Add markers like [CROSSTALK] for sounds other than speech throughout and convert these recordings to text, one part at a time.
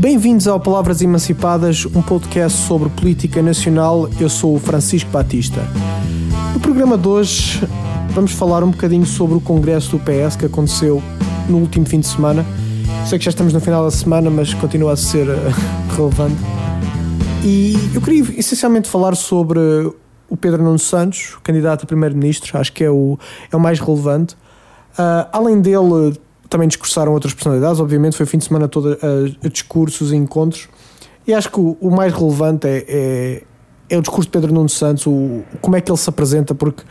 Bem-vindos ao Palavras Emancipadas, um podcast sobre política nacional. Eu sou o Francisco Batista. No programa de hoje vamos falar um bocadinho sobre o congresso do PS que aconteceu no último fim de semana. Sei que já estamos no final da semana, mas continua a ser uh, [LAUGHS] relevante. E eu queria essencialmente falar sobre o Pedro Nuno Santos, candidato a primeiro-ministro, acho que é o, é o mais relevante. Uh, além dele, também discursaram outras personalidades, obviamente, foi o fim de semana todo a, a discursos e encontros. E acho que o, o mais relevante é, é, é, o discurso de Pedro Nuno Santos, o, como é que ele se apresenta, porque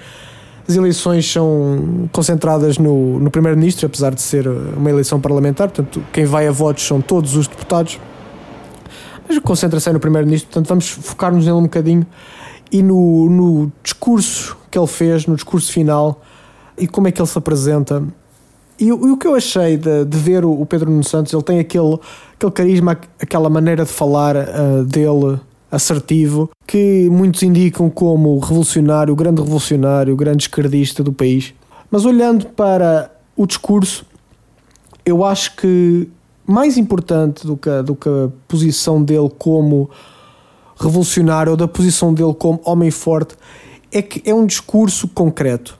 as eleições são concentradas no, no Primeiro-Ministro, apesar de ser uma eleição parlamentar, portanto, quem vai a votos são todos os deputados, mas concentra-se no Primeiro-Ministro, portanto, vamos focar-nos nele um bocadinho. E no, no discurso que ele fez, no discurso final, e como é que ele se apresenta e, e, o que eu achei de, de ver o, Pedro Nuno Santos, ele tem aquele, aquele carisma, aquela maneira de falar uh, dele assertivo, que muitos indicam como revolucionário, grande revolucionário, grande esquerdista do país. Mas olhando para o discurso, eu acho que mais importante do que, do que a posição dele como revolucionário ou da posição dele como homem forte é que é um discurso concreto.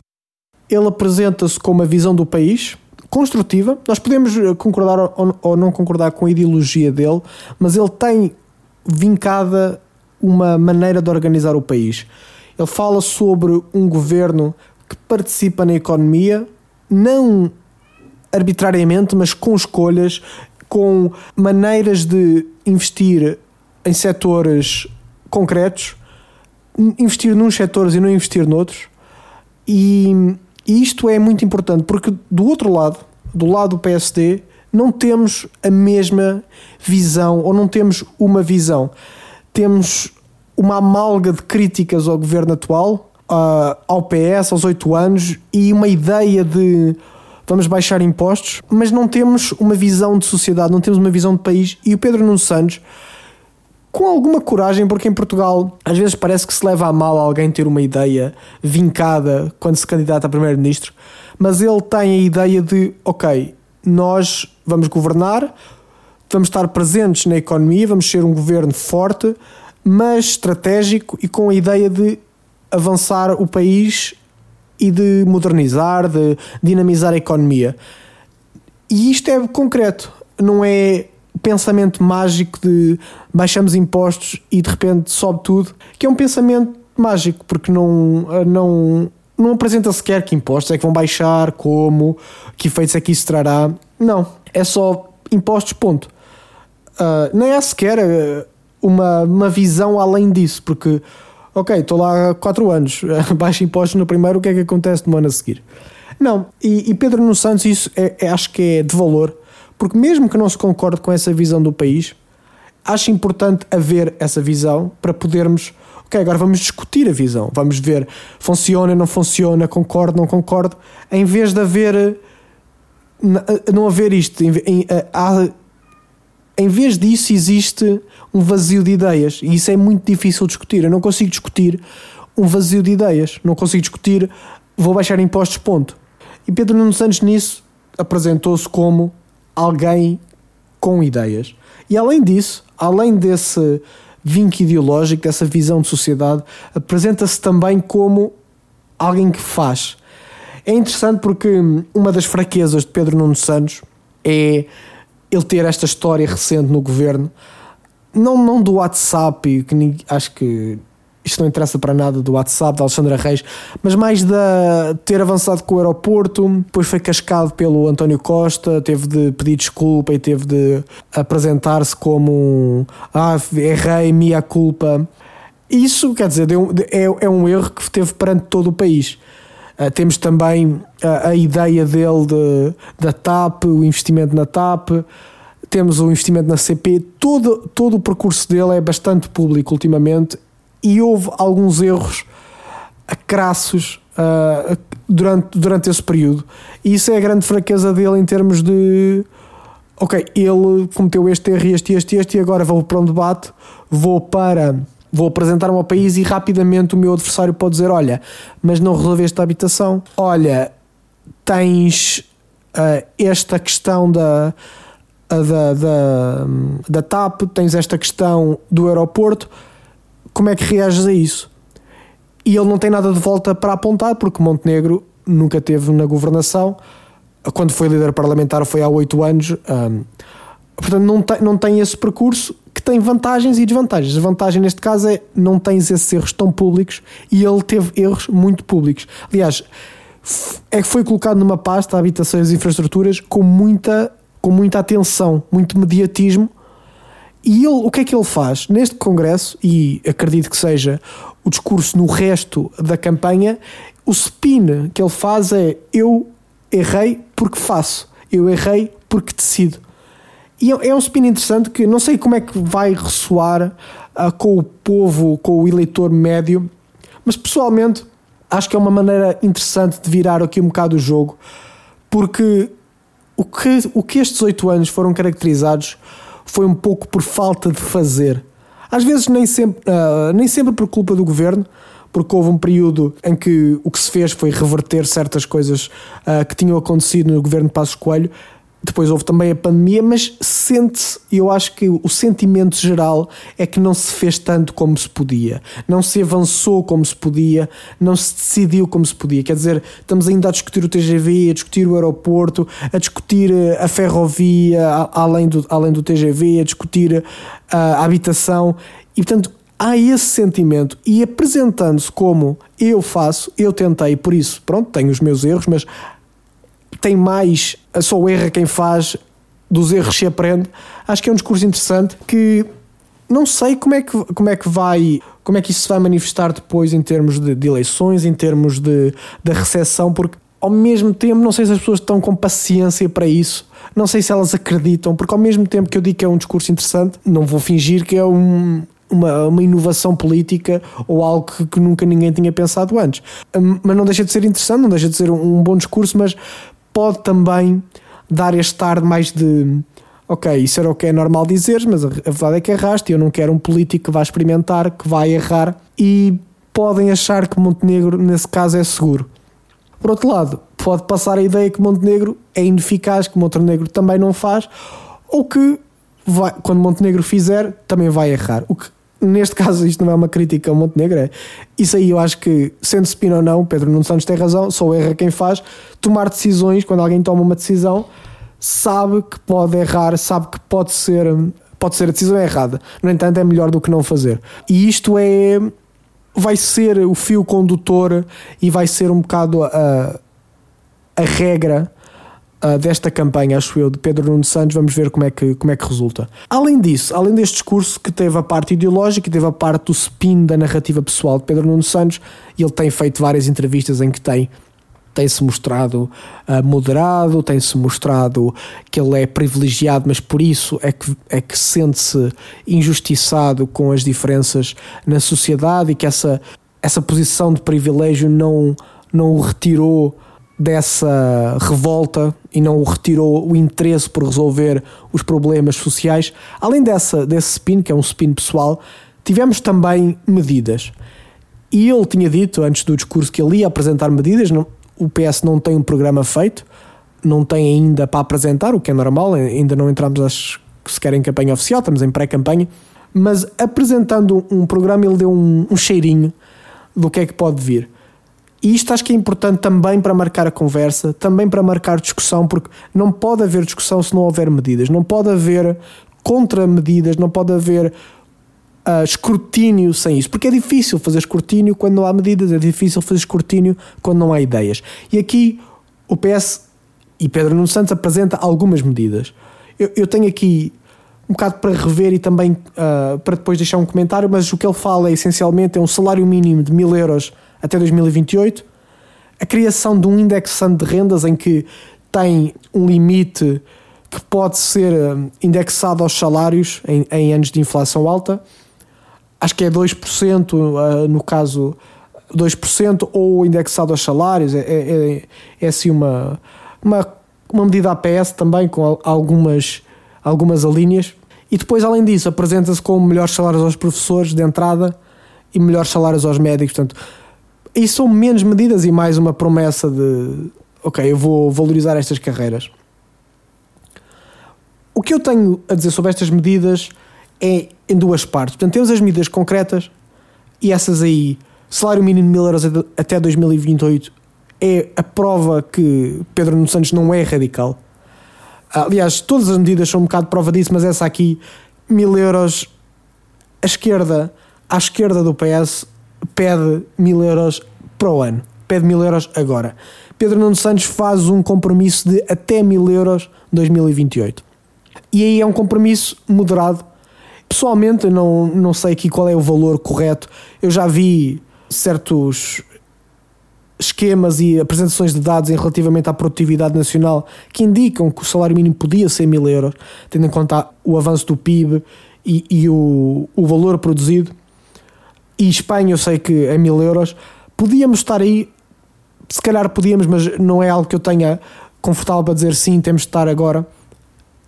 Ele apresenta-se com uma visão do país, construtiva. Nós podemos eh, concordar ou, não concordar com a ideologia dele, mas ele tem vincada uma maneira de organizar o país. Ele fala sobre um governo que participa na economia, não arbitrariamente, mas com escolhas, com maneiras de investir em setores concretos, investir nos setores e não investir noutros. E e isto é muito importante porque do outro lado, do lado do PSD, não temos a mesma visão ou não temos uma visão. Temos uma amalga de críticas ao governo atual, uh, ao PS, aos oito anos e uma ideia de vamos baixar impostos, mas não temos uma visão de sociedade, não temos uma visão de país. E o Pedro Nuno Santos com alguma coragem, porque em Portugal às vezes parece que se leva a mal alguém ter uma ideia vincada quando se candidata a primeiro-ministro, mas ele tem a ideia de, ok, nós vamos governar, vamos estar presentes na economia, vamos ser um governo forte, mas estratégico e com a ideia de avançar o país e de modernizar, de dinamizar a economia. E isto é concreto, não é pensamento mágico de baixamos impostos e de repente sobe tudo, que é um pensamento mágico, porque não, não, não apresenta sequer que impostos é que vão baixar, como, que efeitos é que isso trará. Não, é só impostos, ponto. Uh, nem há sequer ah, uma, uma visão além disso, porque, ok, estou lá há 4 anos, [LAUGHS] baixo impostos no primeiro, o que é que acontece no ano a seguir? Não, e, e Pedro no Santos, isso é, é, acho que é de valor porque mesmo que não se concorde com essa visão do país, acho importante haver essa visão para podermos. Ok, agora vamos discutir a visão. Vamos ver funciona, não funciona, concordo, não concordo. Em vez de haver. Não haver isto. Em, em, há, em vez disso, existe um vazio de ideias. E isso é muito difícil de discutir. Eu não consigo discutir um vazio de ideias. Não consigo discutir vou baixar impostos, ponto. E Pedro Nuno Santos nisso apresentou-se como alguém com ideias. E além disso, além desse vinco ideológico, dessa visão de sociedade, apresenta-se também como alguém que faz. É interessante porque uma das fraquezas de Pedro Nuno Santos é ele ter esta história recente no governo, não, não do WhatsApp, que acho que isto não interessa para nada do WhatsApp da Alexandra Reis, mas mais da ter avançado com o aeroporto, depois foi cascado pelo António Costa, teve de pedir desculpa e teve de apresentar-se como um ah, errei, minha culpa. Isso, quer dizer, é, é um erro que teve perante todo o país. Uh, temos também a, a ideia dele de, da TAP, o investimento na TAP, temos o investimento na CP, todo, todo o percurso dele é bastante público ultimamente e houve alguns erros crassos uh, durante, durante esse período. E isso é a grande fraqueza dele em termos de. Ok, ele cometeu este erro, este, este, este, e agora vou para um debate, vou para. Vou apresentar-me ao país e rapidamente o meu adversário pode dizer: Olha, mas não resolveste a habitação. Olha, tens uh, esta questão da, da, da, da TAP, tens esta questão do aeroporto. Como é que reages a isso? E ele não tem nada de volta para apontar, porque Montenegro nunca teve na governação. Quando foi líder parlamentar foi há oito anos. Portanto, não tem, não tem esse percurso que tem vantagens e desvantagens. A vantagem neste caso é não tens esses erros tão públicos e ele teve erros muito públicos. Aliás, é que foi colocado numa pasta habitações e infraestruturas com muita, com muita atenção, muito mediatismo. E ele, o que é que ele faz? Neste congresso, e acredito que seja o discurso no resto da campanha, o spin que ele faz é eu errei porque faço, eu errei porque decido. E é, é um spin interessante que não sei como é que vai ressoar uh, com o povo, com o eleitor médio, mas pessoalmente acho que é uma maneira interessante de virar aqui um bocado o jogo, porque o que, o que estes oito anos foram caracterizados foi um pouco por falta de fazer. Às vezes nem sempre, uh, nem sempre por culpa do governo, porque houve um período em que o que se fez foi reverter certas coisas uh, que tinham acontecido no governo de Passos Coelho, depois houve também a pandemia, mas sente-se, eu acho que o sentimento geral é que não se fez tanto como se podia, não se avançou como se podia, não se decidiu como se podia. Quer dizer, estamos ainda a discutir o TGV, a discutir o aeroporto, a discutir eh, a ferrovia além do, além do TGV, a discutir a, eh, a habitação e, portanto, há esse sentimento e apresentando-se como eu faço, eu tentei, por isso, pronto, tenho os meus erros, mas tem mais só erra quem faz, dos erros se aprende. Acho que é um discurso interessante que não sei como é que, como é que vai como é que isso se vai manifestar depois em termos de, de eleições, em termos de, de recessão, porque ao mesmo tempo não sei se as pessoas estão com paciência para isso, não sei se elas acreditam, porque ao mesmo tempo que eu digo que é um discurso interessante, não vou fingir que é um, uma, uma inovação política ou algo que, que, nunca ninguém tinha pensado antes. Hum, mas não deixa de ser interessante, não deixa de ser um, um bom discurso, mas pode também dar este ar mais de ok, isso era o que é normal dizer, mas a, verdade é que erraste e eu não quero um político que vá experimentar, que vai errar e podem achar que Montenegro nesse caso é seguro. Por outro lado, pode passar a ideia que Montenegro é ineficaz, que Montenegro também não faz, ou que vai, quando Montenegro fizer, também vai errar. O que neste caso isto não é uma crítica ao Montenegro, é isso aí eu acho que, sendo Spino ou não, Pedro Nuno Santos tem razão, só erra quem faz, tomar decisões, quando alguém toma uma decisão, sabe que pode errar, sabe que pode ser, pode ser a decisão errada, no entanto é melhor do que não fazer. E isto é, vai ser o fio condutor e vai ser um bocado a, a regra uh, desta campanha, acho eu, de Pedro Nuno Santos, vamos ver como é, que, como é que resulta. Além disso, além deste discurso que teve a parte ideológica e teve a parte do spin da narrativa pessoal de Pedro Nuno Santos, ele tem feito várias entrevistas em que tem tem-se mostrado uh, moderado, tem-se mostrado que ele é privilegiado, mas por isso é que, é que sente-se injustiçado com as diferenças na sociedade e que essa, essa posição de privilégio não, não o retirou dessa revolta e não o retirou o interesse por resolver os problemas sociais. Além dessa, desse spin, que é um spin pessoal, tivemos também medidas. E ele tinha dito antes do discurso que ele ia apresentar medidas. O PS não tem um programa feito, não tem ainda para apresentar, o que é normal, ainda não entramos acho, sequer em campanha oficial, estamos em pré-campanha. Mas apresentando um programa, ele deu um, um cheirinho do que é que pode vir. E isto acho que é importante também para marcar a conversa, também para marcar discussão, porque não pode haver discussão se não houver medidas, não pode haver contramedidas, não pode haver uh, escrutínio sem isso, porque é difícil fazer escrutínio quando não há medidas, é difícil fazer escrutínio quando não há ideias. E aqui o PS e Pedro Nuno Santos apresenta algumas medidas. Eu, eu tenho aqui um bocado para rever e também uh, para depois deixar um comentário, mas o que ele fala é, essencialmente é um salário mínimo de mil euros até 2028, a criação de um indexante de rendas em que tem um limite que pode ser hum, indexado aos salários em, em anos de inflação alta, acho que é 2% uh, no caso 2% ou indexado aos salários, é, é, é, é assim uma, uma, uma medida APS também com algumas, algumas alíneas. E depois, além disso, apresenta-se com melhores salários aos professores de entrada e melhores salários aos médicos. Portanto, e são menos medidas e mais uma promessa de ok, eu vou valorizar estas carreiras. O que eu tenho a dizer sobre estas medidas é em duas partes. Portanto, temos as medidas concretas e essas aí, salário mínimo de mil euros até 2028, é a prova que Pedro Nuno Santos não é radical. Aliás, todas as medidas são um bocado prova disso, mas essa aqui, mil euros, a esquerda, à esquerda do PS, pede mil euros para o ano. Pede mil euros agora. Pedro Nuno Santos faz um compromisso de até mil euros 2028. E aí é um compromisso moderado. Pessoalmente, não, não sei aqui qual é o valor correto. Eu já vi certos esquemas e apresentações de dados em relativamente à produtividade nacional que indicam que o salário mínimo podia ser mil euros, tendo em conta o avanço do PIB e, e o, o valor produzido. E Espanha eu sei que é mil euros. Podíamos estar aí, se calhar podíamos, mas não é algo que eu tenha confortável para dizer sim, temos de estar agora.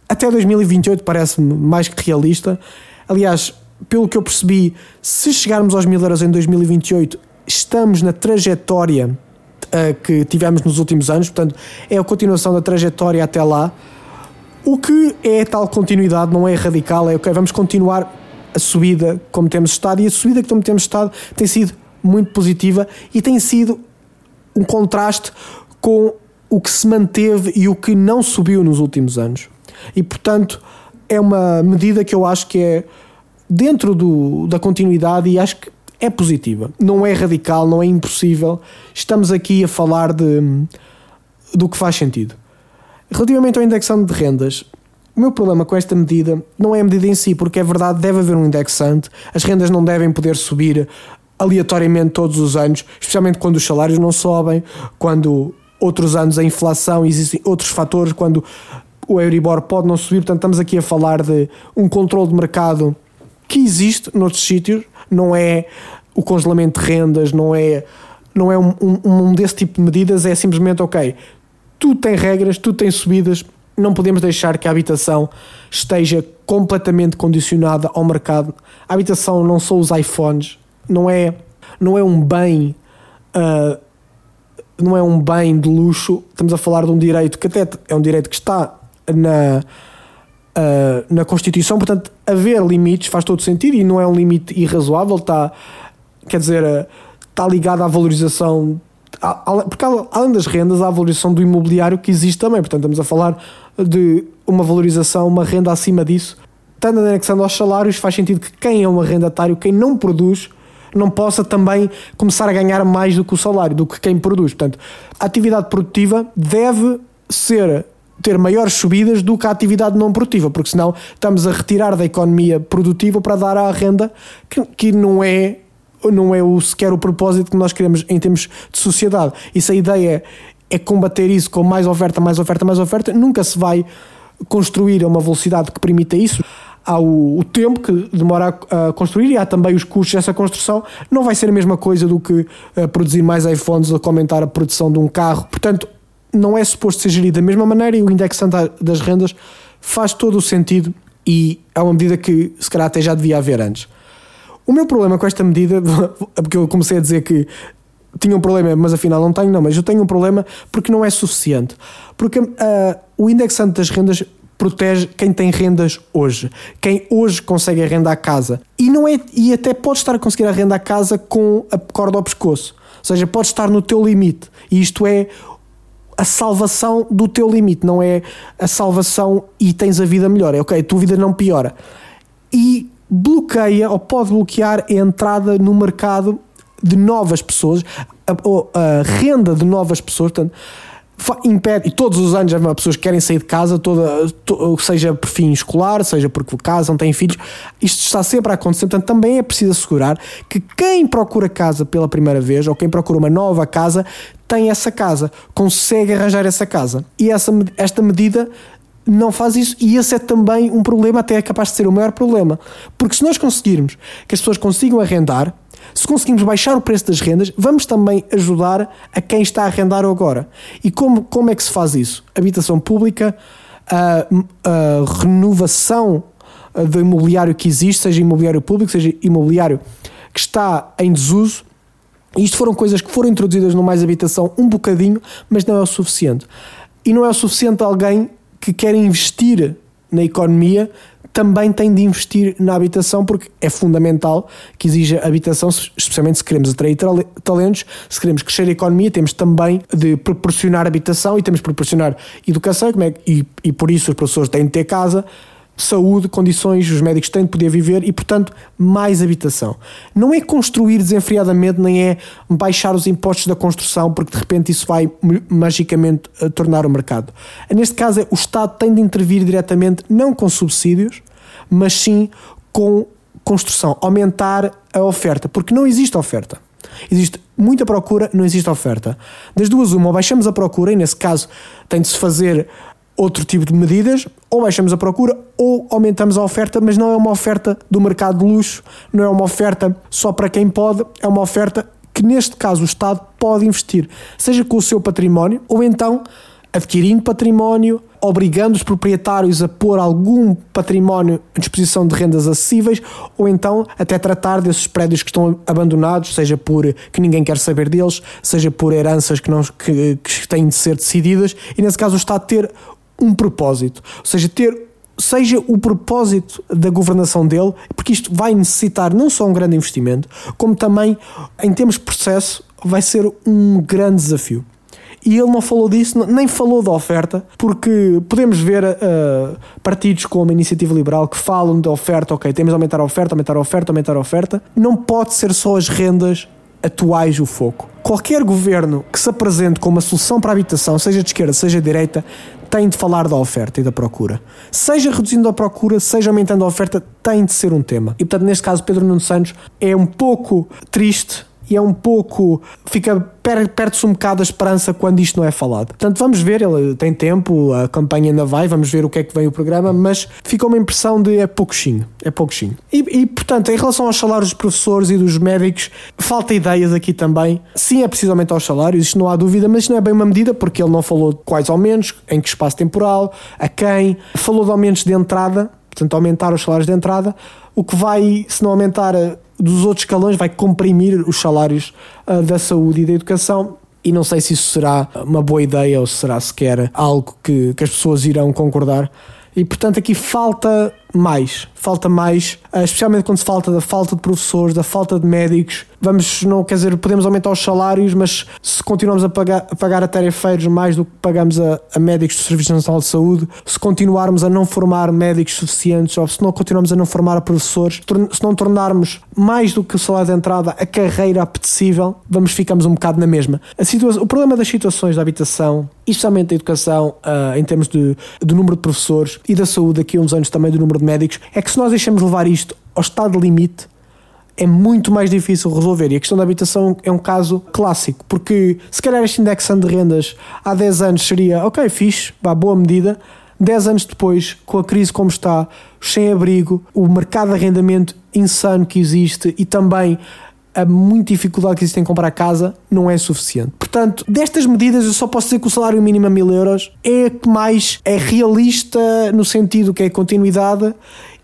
Até 2028 parece-me mais que realista. Aliás, pelo que eu percebi, se chegarmos aos mil euros em 2028, estamos na trajetória uh, que tivemos nos últimos anos, portanto, é a continuação da trajetória até lá. O que é tal continuidade, não é radical, é ok, vamos continuar a subida como temos estado e a subida como temos estado tem sido muito positiva e tem sido um contraste com o que se manteve e o que não subiu nos últimos anos. E portanto, é uma medida que eu acho que é dentro do, da continuidade e acho que é positiva. Não é radical, não é impossível. Estamos aqui a falar de, do que faz sentido. Relativamente ao indexante de rendas, o meu problema com esta medida não é a medida em si, porque é verdade, deve haver um indexante, as rendas não devem poder subir aleatoriamente todos os anos, especialmente quando os salários não sobem, quando outros anos a inflação, existem outros fatores, quando o Euribor pode não subir, portanto estamos aqui a falar de um controle de mercado que existe noutros sítios, não é o congelamento de rendas, não é, não é um, um, um desse tipo de medidas, é simplesmente ok, tudo tem regras, tudo tem subidas, não podemos deixar que a habitação esteja completamente condicionada ao mercado. A habitação não são os iPhones, não é, não é um bem. Uh, não é um bem de luxo, estamos a falar de um direito que até é um direito que está na, uh, na Constituição, portanto, haver limites faz todo sentido e não é um limite irrazoável, está, quer dizer, uh, está ligado à valorização, porque além das rendas, há a valorização do imobiliário que existe também, portanto, estamos a falar de uma valorização, uma renda acima disso. Estando anexando aos salários, faz sentido que quem é um arrendatário, quem não produz, não possa também começar a ganhar mais do que o salário, do que quem produz. Portanto, a atividade produtiva deve ser ter maiores subidas do que a atividade não produtiva, porque senão estamos a retirar da economia produtiva para dar à renda que, que não é não é o, sequer o propósito que nós queremos em termos de sociedade. E se a ideia é combater isso com mais oferta, mais oferta, mais oferta, nunca se vai construir a uma velocidade que permita isso. Há o, o tempo que demora a, a, construir e há também os custos dessa construção. Não vai ser a mesma coisa do que uh, produzir mais iPhones ou comentar a produção de um carro. Portanto, não é suposto ser gerido da mesma maneira e o indexante das rendas faz todo o sentido e é uma medida que se calhar até já devia haver antes. O meu problema com esta medida, [LAUGHS] porque eu comecei a dizer que tinha um problema, mas afinal não tenho, não, mas eu tenho um problema porque não é suficiente. Porque uh, o indexante das rendas protege quem tem rendas hoje, quem hoje consegue arrendar a casa. E, não é, e até pode estar a conseguir arrendar a casa com a corda ao pescoço. Ou seja, pode estar no teu limite. E isto é a salvação do teu limite, não é a salvação e tens a vida melhor. É ok, a tua vida não piora. E bloqueia ou pode bloquear a entrada no mercado de novas pessoas, a, a renda de novas pessoas, portanto, impede, e todos os anos há pessoas que querem sair de casa, toda, to, seja por fim escolar, seja porque casam, têm filhos, isto está sempre a acontecer, portanto também é preciso assegurar que quem procura casa pela primeira vez, ou quem procura uma nova casa, tem essa casa, consegue arranjar essa casa. E essa, esta medida não faz isso e esse é também um problema, até é capaz de ser o maior problema. Porque se nós conseguirmos que as pessoas consigam arrendar, se conseguimos baixar o preço das rendas, vamos também ajudar a quem está a arrendar agora. E como, como é que se faz isso? Habitação pública, a, a renovação do imobiliário que existe, seja imobiliário público, seja imobiliário que está em desuso. Isto foram coisas que foram introduzidas no Mais Habitação um bocadinho, mas não é o suficiente. E não é o suficiente alguém que quer investir na economia também tem de investir na habitação porque é fundamental que exija habitação, especialmente se queremos atrair talentos, se queremos crescer a economia, temos também de proporcionar habitação e temos de proporcionar educação é, e, e por isso os professores têm de ter casa, saúde, condições, os médicos têm de poder viver e, portanto, mais habitação. Não é construir desenfreadamente, nem é baixar os impostos da construção, porque de repente isso vai magicamente eh, tornar o mercado. Neste caso, é, o Estado tem de intervir diretamente, não com subsídios, mas sim com construção, aumentar a oferta, porque não existe oferta. Existe muita procura, não existe oferta. Das duas, uma, ou baixamos a procura, e nesse caso tem de se fazer outro tipo de medidas, ou baixamos a procura ou aumentamos a oferta, mas não é uma oferta do mercado de luxo, não é uma oferta só para quem pode, é uma oferta que neste caso o Estado pode investir, seja com o seu património ou então adquirindo património, obrigando os proprietários a pôr algum património à disposição de rendas acessíveis, ou então até tratar desses prédios que estão abandonados, seja por que ninguém quer saber deles, seja por heranças que, não, que, que têm de ser decididas, e nesse caso o Estado ter um propósito, ou seja, ter seja o propósito da governação dele, porque isto vai necessitar não só um grande investimento, como também, em termos de processo, vai ser um grande desafio. E ele não falou disso, nem falou da oferta, porque podemos ver uh, partidos como a Iniciativa Liberal que falam da oferta, ok, temos de aumentar a oferta, aumentar a oferta, aumentar a oferta. Não pode ser só as rendas atuais o foco. Qualquer governo que se apresente como uma solução para a habitação, seja de esquerda, seja de direita, tem de falar da oferta e da procura. Seja reduzindo a procura, seja aumentando a oferta, tem de ser um tema. E portanto, neste caso, Pedro Nuno Santos é um pouco triste e é um pouco. fica perde-se um bocado a esperança quando isto não é falado. Portanto, vamos ver, ele tem tempo, a campanha ainda vai, vamos ver o que é que vem o programa, mas fica uma impressão de é pouquinho, é pouquinho. E, e portanto, em relação aos salários dos professores e dos médicos, falta ideias aqui também. Sim, é preciso aumentar os salários, isto não há dúvida, mas isto não é bem uma medida, porque ele não falou quais aumentos, em que espaço temporal, a quem, falou de aumentos de entrada, portanto, aumentar os salários de entrada, o que vai, se não aumentar dos outros escalões, vai comprimir os salários uh, da saúde e da educação. E não sei se isso será uma boa ideia ou se será sequer algo que, que as pessoas irão concordar. E portanto aqui falta mais, falta mais, eh, especialmente quando se falta da falta de professores, da falta de médicos. Vamos, não quer dizer, podemos aumentar os salários, mas se continuamos a pagar a, pagar a tarefeiros mais do que pagamos a, a médicos do Serviço Nacional de Saúde, se continuarmos a não formar médicos suficientes, ou se não continuarmos a não formar professores, se não tornarmos mais do que o salário de entrada a carreira apetecível, vamos ficamos um bocado na mesma. O problema das situações da habitação, especialmente da educação, uh, em termos de, do número de professores e da saúde, daqui a uns anos também do número de médicos, é que se nós deixamos levar isto ao estado limite, é muito mais difícil resolver. E a questão da habitação é um caso clássico, porque se calhar este indexando de rendas há 10 anos seria, ok, fixe, vá, boa medida. 10 anos depois, com a crise como está, sem abrigo, o mercado de arrendamento insano que existe e também a muita dificuldade que existe em comprar casa não é suficiente. Portanto, destas medidas eu só posso dizer que o salário mínimo a mil euros é que mais é realista no sentido que é continuidade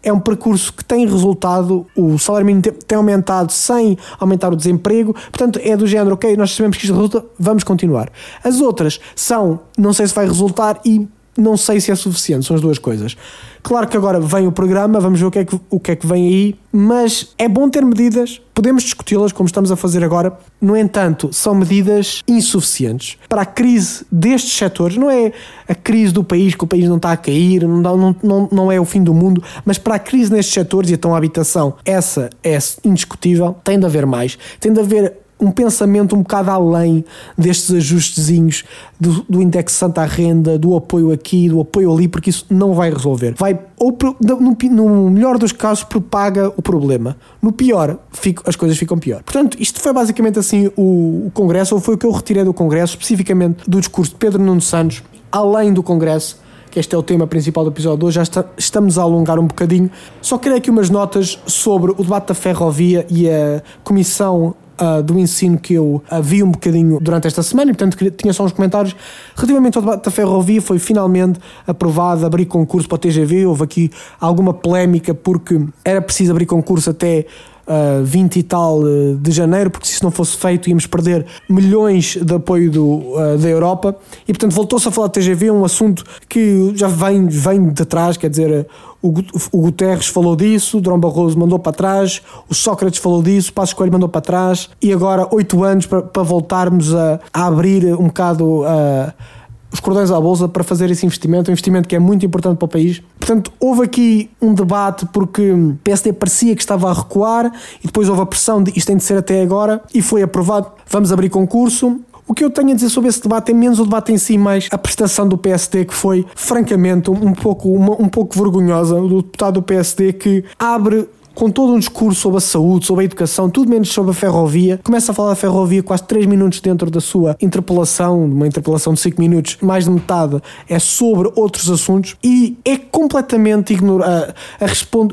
é um percurso que tem resultado, o salário mínimo tem aumentado sem aumentar o desemprego, portanto é do género, ok, nós sabemos que isto resulta, vamos continuar. As outras são, não sei se vai resultar e não sei se é suficiente, são as duas coisas. Claro que agora vem o programa, vamos ver o que é que, o que, é que vem aí, mas é bom ter medidas, podemos discuti-las como estamos a fazer agora, no entanto, são medidas insuficientes. Para a crise destes setores, não é a crise do país, que o país não está a cair, não, não, não, não é o fim do mundo, mas para a crise nestes setores, e então a habitação, essa é indiscutível, tem de haver mais, tem de haver um pensamento um bocado além destes ajustezinhos do, do indexante à renda, do apoio aqui, do apoio ali, porque isso não vai resolver. Vai, ou no, no melhor dos casos, propaga o problema. No pior, fico, as coisas ficam pior. Portanto, isto foi basicamente assim o, o Congresso, ou foi o que eu retirei do Congresso, especificamente do discurso de Pedro Nuno Santos, além do Congresso que este é o tema principal do episódio de hoje, já está, estamos a alongar um bocadinho. Só queria aqui umas notas sobre o debate da ferrovia e a Comissão uh, do ensino que eu uh, vi um bocadinho durante esta semana, e portanto tinha só uns comentários. Relativamente ao debate da ferrovia, foi finalmente aprovado abrir concurso para o TGV. Houve aqui alguma polémica porque era preciso abrir concurso até uh, 20 e tal de janeiro, porque se isso não fosse feito íamos perder milhões de apoio do, uh, da Europa e portanto voltou-se a falar de TGV, um assunto que já vem, vem de trás, quer dizer, o, Guterres falou disso, o Durão Barroso mandou para trás, o Sócrates falou disso, o Passos Coelho mandou para trás e agora oito anos para, para voltarmos a, a abrir um bocado a os cordões à bolsa para fazer esse investimento, um investimento que é muito importante para o país. Portanto, houve aqui um debate porque o PSD parecia que estava a recuar e depois houve a pressão de isto tem de ser até agora e foi aprovado. Vamos abrir concurso. O que eu tenho a dizer sobre esse debate é menos o debate em si, mais a prestação do PSD, que foi, francamente, um pouco, uma, um pouco vergonhosa, do deputado do PSD que abre com todo um discurso sobre a saúde, sobre a educação, tudo menos sobre a ferrovia. Começa a falar da ferrovia quase 3 minutos dentro da sua interpelação, uma interpelação de 5 minutos, mais de metade é sobre outros assuntos e é completamente ignorado.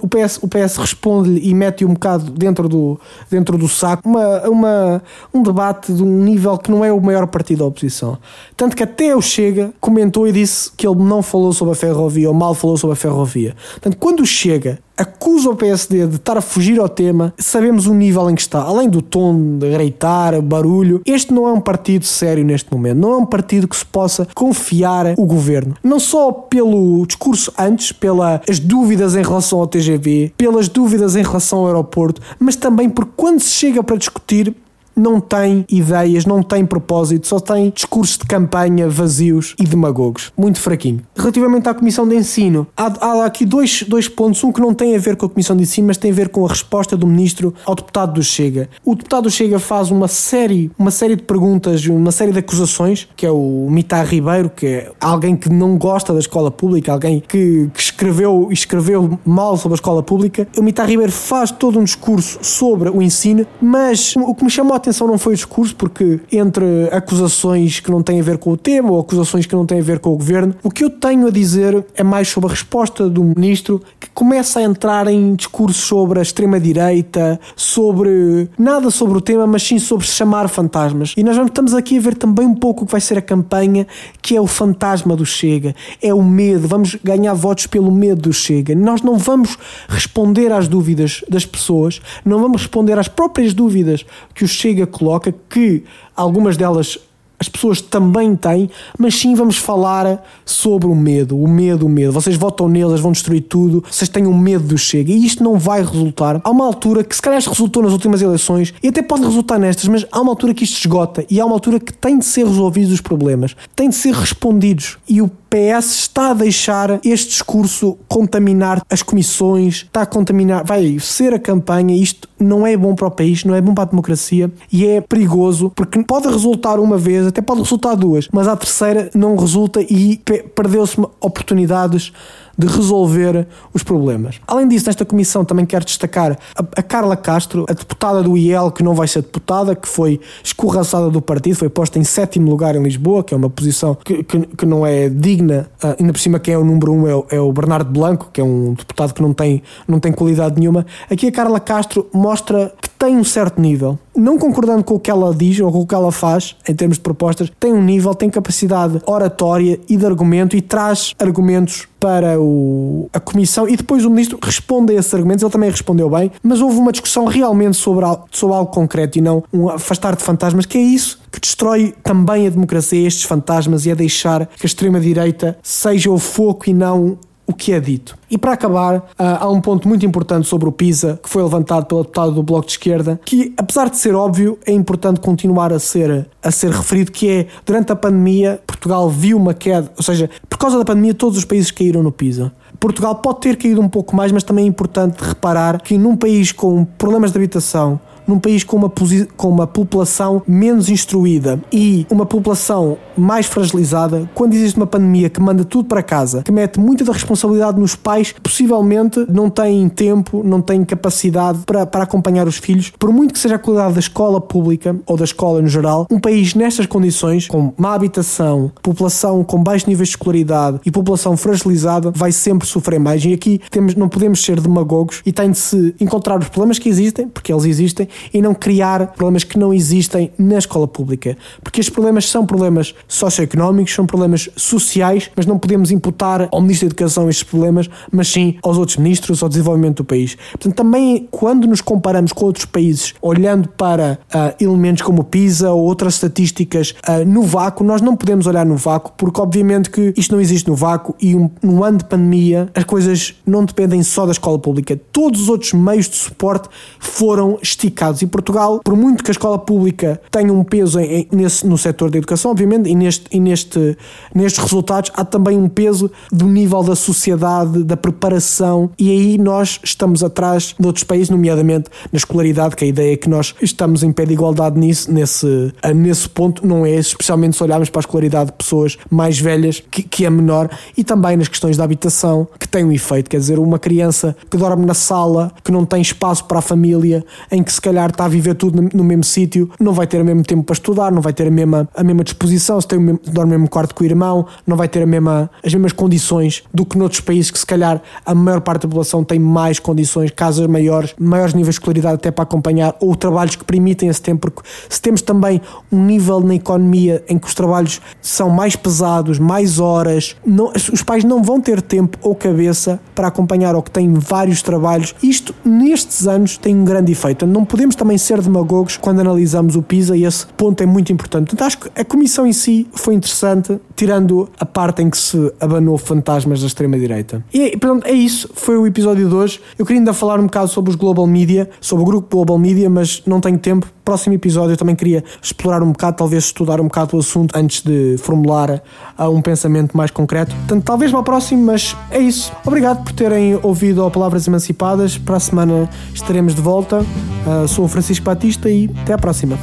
O PS, o PS responde-lhe e mete um bocado dentro do, dentro do saco uma, uma, um debate de um nível que não é o maior partido da oposição. Tanto que até o Chega comentou e disse que ele não falou sobre a ferrovia ou mal falou sobre a ferrovia. Portanto, quando o Chega acusa o PSD de estar a fugir ao tema, sabemos o nível em que está. Além do tom de greitar, barulho, este não é um partido sério neste momento. Não é um partido que se possa confiar o governo. Não só pelo discurso antes, pelas dúvidas em relação ao TGV, pelas dúvidas em relação ao aeroporto, mas também porque quando se chega para discutir, não tem ideias, não tem propósito, só tem discursos de campanha vazios e demagogos. Muito fraquinho. Relativamente à Comissão de Ensino, há, há, aqui dois, dois pontos. Um que não tem a ver com a Comissão de Ensino, mas tem a ver com a resposta do Ministro ao deputado do Chega. O deputado do Chega faz uma série, uma série de perguntas, uma série de acusações, que é o Mitar Ribeiro, que é alguém que não gosta da escola pública, alguém que, que escreveu escreveu mal sobre a escola pública. O Mitar Ribeiro faz todo um discurso sobre o ensino, mas o que me chamou a atenção não foi o discurso, porque entre acusações que não têm a ver com o tema ou acusações que não têm a ver com o governo, o que eu tenho a dizer é mais sobre a resposta do ministro que começa a entrar em discursos sobre a extrema-direita, sobre nada sobre o tema, mas sim sobre chamar fantasmas. E nós estamos aqui a ver também um pouco o que vai ser a campanha, que é o fantasma do Chega, é o medo, vamos ganhar votos pelo medo do Chega. Nós não vamos responder às dúvidas das pessoas, não vamos responder às próprias dúvidas que o Chega Chega coloca que algumas delas as pessoas também têm, mas sim vamos falar sobre o medo, o medo, o medo. Vocês votam neles, vão destruir tudo, vocês têm um medo do Chega e isto não vai resultar. Há uma altura que se calhar resultou nas últimas eleições e até pode resultar nestas, mas há uma altura que isto esgota e há uma altura que tem de ser resolvidos os problemas, tem de ser respondidos e o PS está a deixar este discurso contaminar as comissões, está a contaminar, vai ser a campanha. Isto não é bom para o país, não é bom para a democracia e é perigoso porque pode resultar uma vez, até pode resultar duas, mas a terceira não resulta e perdeu-se oportunidades de resolver os problemas. Além disso, nesta comissão também quero destacar a, a, Carla Castro, a deputada do IEL, que não vai ser deputada, que foi escorraçada do partido, foi posta em sétimo lugar em Lisboa, que é uma posição que, que, que não é digna, uh, ainda por cima quem é o número um é o, é o, Bernardo Blanco, que é um deputado que não tem, não tem qualidade nenhuma. Aqui a Carla Castro mostra que tem um certo nível, não concordando com o que ela diz ou com o que ela faz em termos de propostas, tem um nível, tem capacidade oratória e de argumento e traz argumentos para o, a comissão. E depois o ministro responde a esses argumentos, ele também respondeu bem, mas houve uma discussão realmente sobre, sobre algo concreto e não um afastar de fantasmas, que é isso que destrói também a democracia, estes fantasmas, e é deixar que a extrema-direita seja o foco e não o que é dito. E para acabar, ah, há um ponto muito importante sobre o PISA, que foi levantado pela deputada do Bloco de Esquerda, que apesar de ser óbvio, é importante continuar a ser, a ser referido, que é, durante a pandemia, Portugal viu uma queda, ou seja, por causa da pandemia todos os países caíram no PISA. Portugal pode ter caído um pouco mais, mas também é importante reparar que num país com problemas de habitação, num país com uma, com uma população menos instruída e uma população mais fragilizada, quando existe uma pandemia que manda tudo para casa, que mete muita da responsabilidade nos pais, possivelmente não têm tempo, não têm capacidade para, para acompanhar os filhos, por muito que seja a qualidade da escola pública ou da escola no geral, um país nestas condições, com má habitação, população com baixos níveis de escolaridade e população fragilizada, vai sempre sofrer mais. E aqui temos, não podemos ser demagogos e tem de se encontrar os problemas que existem, porque eles existem, e não criar problemas que não existem na escola pública. Porque estes problemas são problemas socioeconómicos, são problemas sociais, mas não podemos imputar ao Ministro da Educação estes problemas, mas sim aos outros ministros, ao desenvolvimento do país. Portanto, também quando nos comparamos com outros países, olhando para uh, elementos como o PISA ou outras estatísticas uh, no vácuo, nós não podemos olhar no vácuo, porque obviamente que isto não existe no vácuo e um, no ano de pandemia as coisas não dependem só da escola pública. Todos os outros meios de suporte foram esticados e Portugal, por muito que a escola pública tenha um peso em, nesse, no setor da educação, obviamente, e, neste, e neste, nestes resultados há também um peso do nível da sociedade, da preparação, e aí nós estamos atrás de outros países, nomeadamente na escolaridade, que a ideia é que nós estamos em pé de igualdade nisso, nesse, nesse ponto, não é especialmente se olharmos para a escolaridade de pessoas mais velhas, que, que é menor, e também nas questões da habitação, que tem um efeito, quer dizer, uma criança que dorme na sala, que não tem espaço para a família, em que se calhar está a viver tudo no mesmo sítio, não vai ter o mesmo tempo para estudar, não vai ter a mesma, a mesma disposição, se tem o mesmo, dorme no mesmo quarto com o irmão, não vai ter a mesma, as mesmas condições do que noutros países que se calhar a maior parte da população tem mais condições, casas maiores, maiores níveis de escolaridade até para acompanhar, ou trabalhos que permitem esse tempo, porque se temos também um nível na economia em que os trabalhos são mais pesados, mais horas, não, os pais não vão ter tempo ou cabeça para acompanhar ou que têm vários trabalhos. Isto, nestes anos, tem um grande efeito. Não podemos também ser demagogos quando analisamos o PISA e esse ponto é muito importante. Portanto, acho que a comissão em si foi interessante, tirando a parte em que se abanou fantasmas da extrema-direita. E pronto, é isso. Foi o episódio de hoje. Eu queria ainda falar um bocado sobre os Global Media, sobre o grupo Global Media, mas não tenho tempo. Próximo episódio eu também queria explorar um bocado, talvez estudar um bocado o assunto antes de formular uh, um pensamento mais concreto. Portanto, talvez para o próximo, mas é isso. Obrigado por terem ouvido Palavras Emancipadas. Para a semana estaremos de volta. Uh, sou o Francisco Batista e até à próxima.